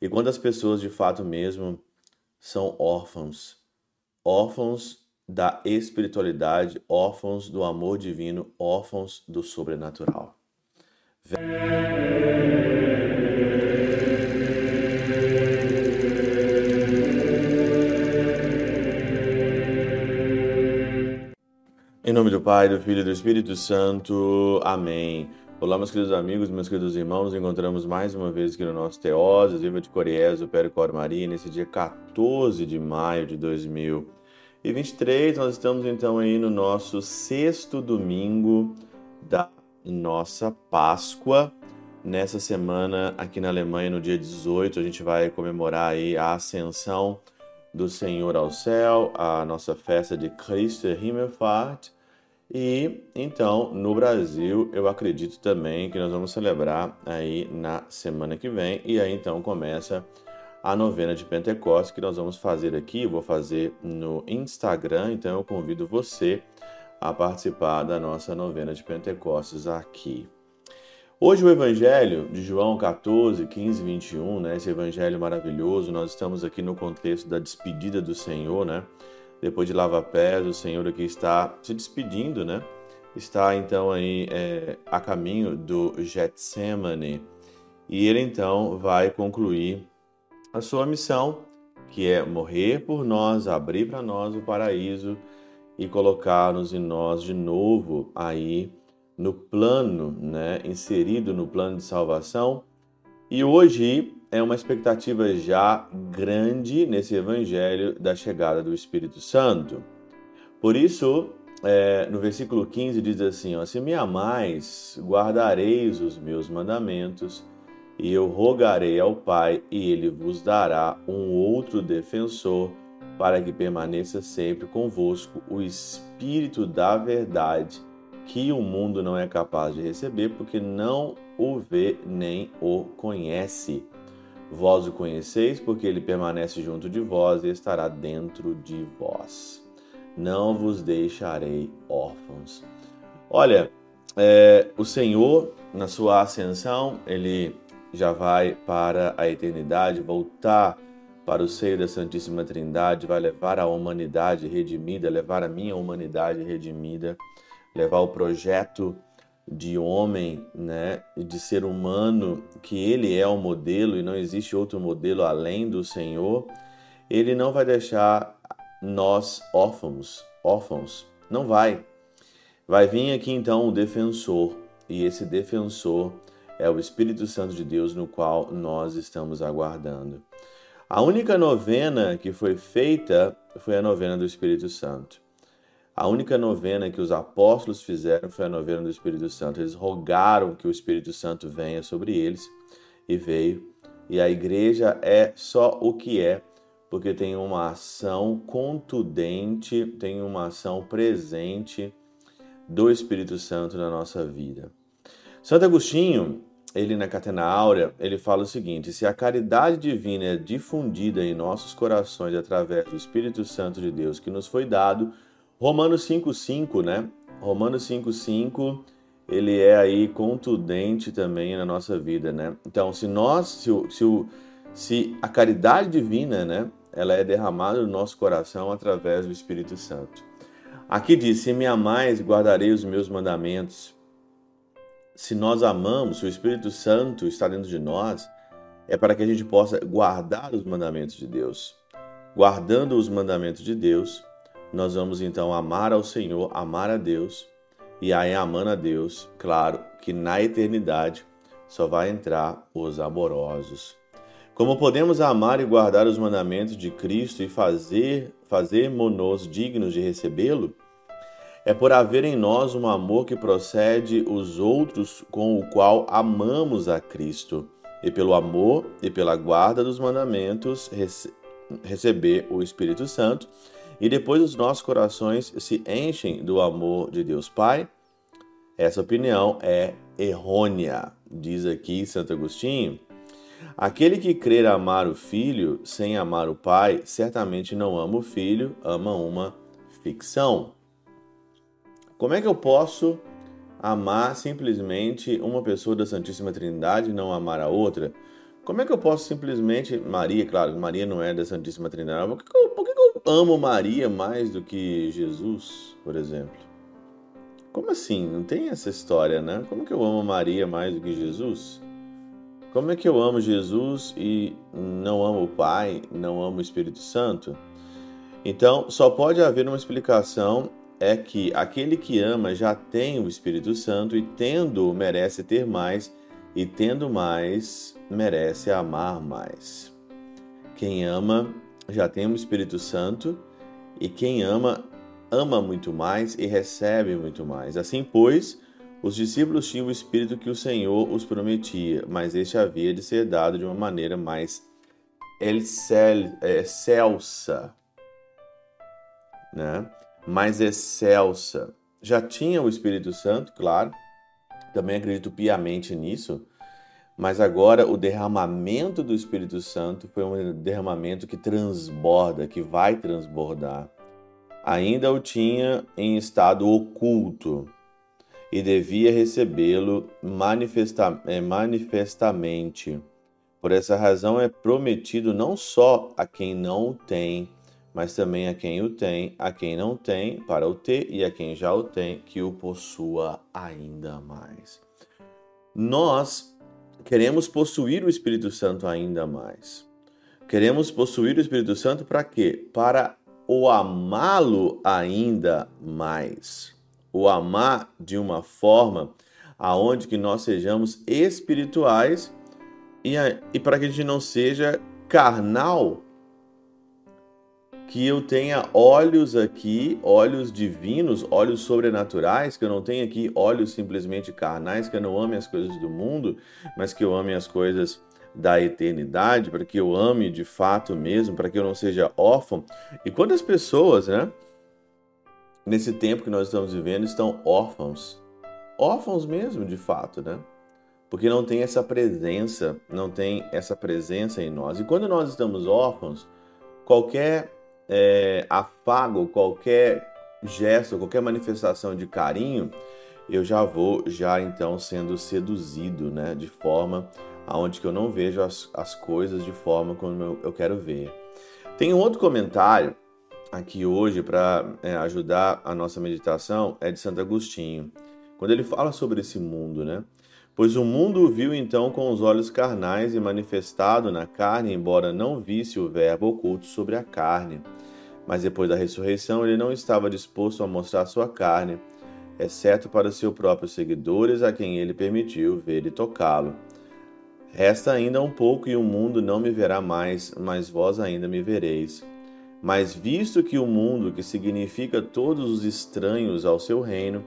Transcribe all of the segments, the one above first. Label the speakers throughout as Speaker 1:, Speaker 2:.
Speaker 1: E quantas pessoas de fato mesmo são órfãos, órfãos da espiritualidade, órfãos do amor divino, órfãos do sobrenatural. Em nome do Pai, do Filho e do Espírito Santo. Amém. Olá, meus queridos amigos, meus queridos irmãos, encontramos mais uma vez aqui no nosso Teoses, Viva de Coriés, o Pericor Maria, nesse dia 14 de maio de 2023. Nós estamos então aí no nosso sexto domingo da nossa Páscoa. Nessa semana, aqui na Alemanha, no dia 18, a gente vai comemorar aí a ascensão do Senhor ao céu, a nossa festa de Christi Himmelfahrt, e então, no Brasil, eu acredito também que nós vamos celebrar aí na semana que vem. E aí então começa a novena de Pentecostes que nós vamos fazer aqui. Vou fazer no Instagram, então eu convido você a participar da nossa novena de Pentecostes aqui. Hoje o Evangelho de João 14, 15 21, né? Esse Evangelho maravilhoso, nós estamos aqui no contexto da despedida do Senhor, né? Depois de lavar pés, o Senhor aqui está se despedindo, né? Está então aí é, a caminho do Getsemane e ele então vai concluir a sua missão, que é morrer por nós, abrir para nós o paraíso e colocar-nos em nós de novo aí no plano, né, inserido no plano de salvação. E hoje é uma expectativa já grande nesse evangelho da chegada do Espírito Santo. Por isso, é, no versículo 15 diz assim: ó, Se me amais, guardareis os meus mandamentos, e eu rogarei ao Pai, e ele vos dará um outro defensor, para que permaneça sempre convosco o Espírito da Verdade, que o mundo não é capaz de receber, porque não o vê nem o conhece. Vós o conheceis, porque ele permanece junto de vós e estará dentro de vós. Não vos deixarei órfãos. Olha, é, o Senhor, na sua ascensão, ele já vai para a eternidade, voltar para o seio da Santíssima Trindade, vai levar a humanidade redimida, levar a minha humanidade redimida, levar o projeto de homem, né, de ser humano, que ele é o modelo e não existe outro modelo além do Senhor, ele não vai deixar nós órfãos, órfãos, não vai. Vai vir aqui então o defensor, e esse defensor é o Espírito Santo de Deus no qual nós estamos aguardando. A única novena que foi feita foi a novena do Espírito Santo. A única novena que os apóstolos fizeram foi a novena do Espírito Santo. Eles rogaram que o Espírito Santo venha sobre eles e veio. E a igreja é só o que é, porque tem uma ação contundente, tem uma ação presente do Espírito Santo na nossa vida. Santo Agostinho, ele na Catena Áurea, ele fala o seguinte: se a caridade divina é difundida em nossos corações através do Espírito Santo de Deus que nos foi dado, Romanos 5,5, né? Romanos 5,5, ele é aí contundente também na nossa vida, né? Então, se nós, se, se, se a caridade divina, né? Ela é derramada no nosso coração através do Espírito Santo. Aqui diz: Se me amais, guardarei os meus mandamentos. Se nós amamos, se o Espírito Santo está dentro de nós, é para que a gente possa guardar os mandamentos de Deus. Guardando os mandamentos de Deus, nós vamos então amar ao Senhor, amar a Deus, e aí amando a Deus, claro que na eternidade só vai entrar os amorosos. Como podemos amar e guardar os mandamentos de Cristo e fazer fazermos-nos dignos de recebê-lo? É por haver em nós um amor que procede os outros com o qual amamos a Cristo, e pelo amor e pela guarda dos mandamentos rece receber o Espírito Santo e depois os nossos corações se enchem do amor de Deus Pai? Essa opinião é errônea, diz aqui Santo Agostinho. Aquele que crer amar o filho sem amar o pai, certamente não ama o filho, ama uma ficção. Como é que eu posso amar simplesmente uma pessoa da Santíssima Trindade e não amar a outra? Como é que eu posso simplesmente. Maria, claro, Maria não é da Santíssima Trindade. Por que, por que amo Maria mais do que Jesus, por exemplo? Como assim? Não tem essa história, né? Como que eu amo Maria mais do que Jesus? Como é que eu amo Jesus e não amo o Pai, não amo o Espírito Santo? Então, só pode haver uma explicação é que aquele que ama já tem o Espírito Santo e tendo merece ter mais e tendo mais, merece amar mais. Quem ama já tem o Espírito Santo, e quem ama, ama muito mais e recebe muito mais. Assim, pois, os discípulos tinham o Espírito que o Senhor os prometia, mas este havia de ser dado de uma maneira mais excelsa, né? mais excelsa. Já tinha o Espírito Santo, claro, também acredito piamente nisso, mas agora o derramamento do Espírito Santo foi um derramamento que transborda, que vai transbordar. Ainda o tinha em estado oculto e devia recebê-lo manifesta é, manifestamente. Por essa razão é prometido não só a quem não o tem, mas também a quem o tem, a quem não tem, para o ter, e a quem já o tem, que o possua ainda mais. Nós queremos possuir o Espírito Santo ainda mais. Queremos possuir o Espírito Santo para quê? Para o amá-lo ainda mais. O amar de uma forma aonde que nós sejamos espirituais e, e para que a gente não seja carnal que eu tenha olhos aqui, olhos divinos, olhos sobrenaturais, que eu não tenha aqui olhos simplesmente carnais, que eu não ame as coisas do mundo, mas que eu ame as coisas da eternidade, para que eu ame de fato mesmo, para que eu não seja órfão. E quantas pessoas, né, nesse tempo que nós estamos vivendo, estão órfãos? Órfãos mesmo, de fato, né? Porque não tem essa presença, não tem essa presença em nós. E quando nós estamos órfãos, qualquer é, afago, qualquer gesto, qualquer manifestação de carinho, eu já vou já então sendo seduzido, né, de forma aonde que eu não vejo as, as coisas de forma como eu, eu quero ver. Tem um outro comentário aqui hoje para é, ajudar a nossa meditação, é de Santo Agostinho, quando ele fala sobre esse mundo, né? Pois o mundo viu então com os olhos carnais e manifestado na carne, embora não visse o Verbo oculto sobre a carne. Mas depois da ressurreição, ele não estava disposto a mostrar sua carne, exceto para seus próprios seguidores, a quem ele permitiu ver e tocá-lo. Resta ainda um pouco e o mundo não me verá mais, mas vós ainda me vereis. Mas visto que o mundo, que significa todos os estranhos ao seu reino,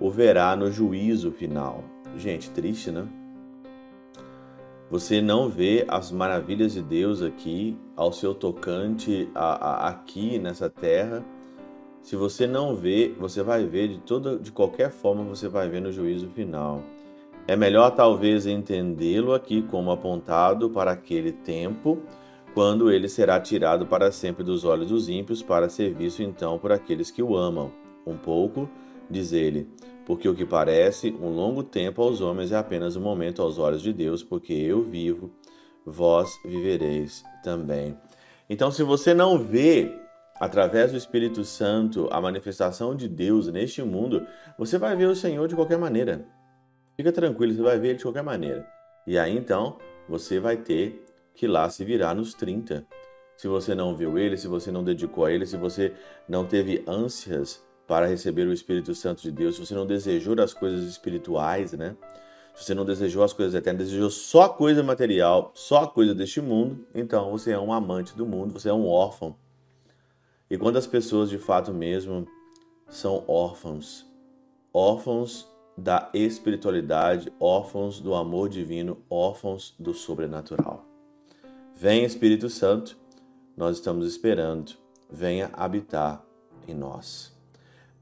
Speaker 1: o verá no juízo final. Gente, triste, né? Você não vê as maravilhas de Deus aqui, ao seu tocante a, a, aqui nessa terra. Se você não vê, você vai ver de toda, de qualquer forma, você vai ver no juízo final. É melhor talvez entendê-lo aqui como apontado para aquele tempo, quando ele será tirado para sempre dos olhos dos ímpios, para ser visto então por aqueles que o amam. Um pouco, diz ele, porque o que parece um longo tempo aos homens é apenas um momento aos olhos de Deus, porque eu vivo, vós vivereis também. Então, se você não vê através do Espírito Santo a manifestação de Deus neste mundo, você vai ver o Senhor de qualquer maneira. Fica tranquilo, você vai ver ele de qualquer maneira. E aí então, você vai ter que lá se virar nos 30. Se você não viu ele, se você não dedicou a ele, se você não teve ânsias para receber o Espírito Santo de Deus, se você não desejou as coisas espirituais, né? Se você não desejou as coisas eternas, desejou só coisa material, só coisa deste mundo, então você é um amante do mundo, você é um órfão. E quando as pessoas de fato mesmo são órfãos, órfãos da espiritualidade, órfãos do amor divino, órfãos do sobrenatural. Vem Espírito Santo, nós estamos esperando, venha habitar em nós.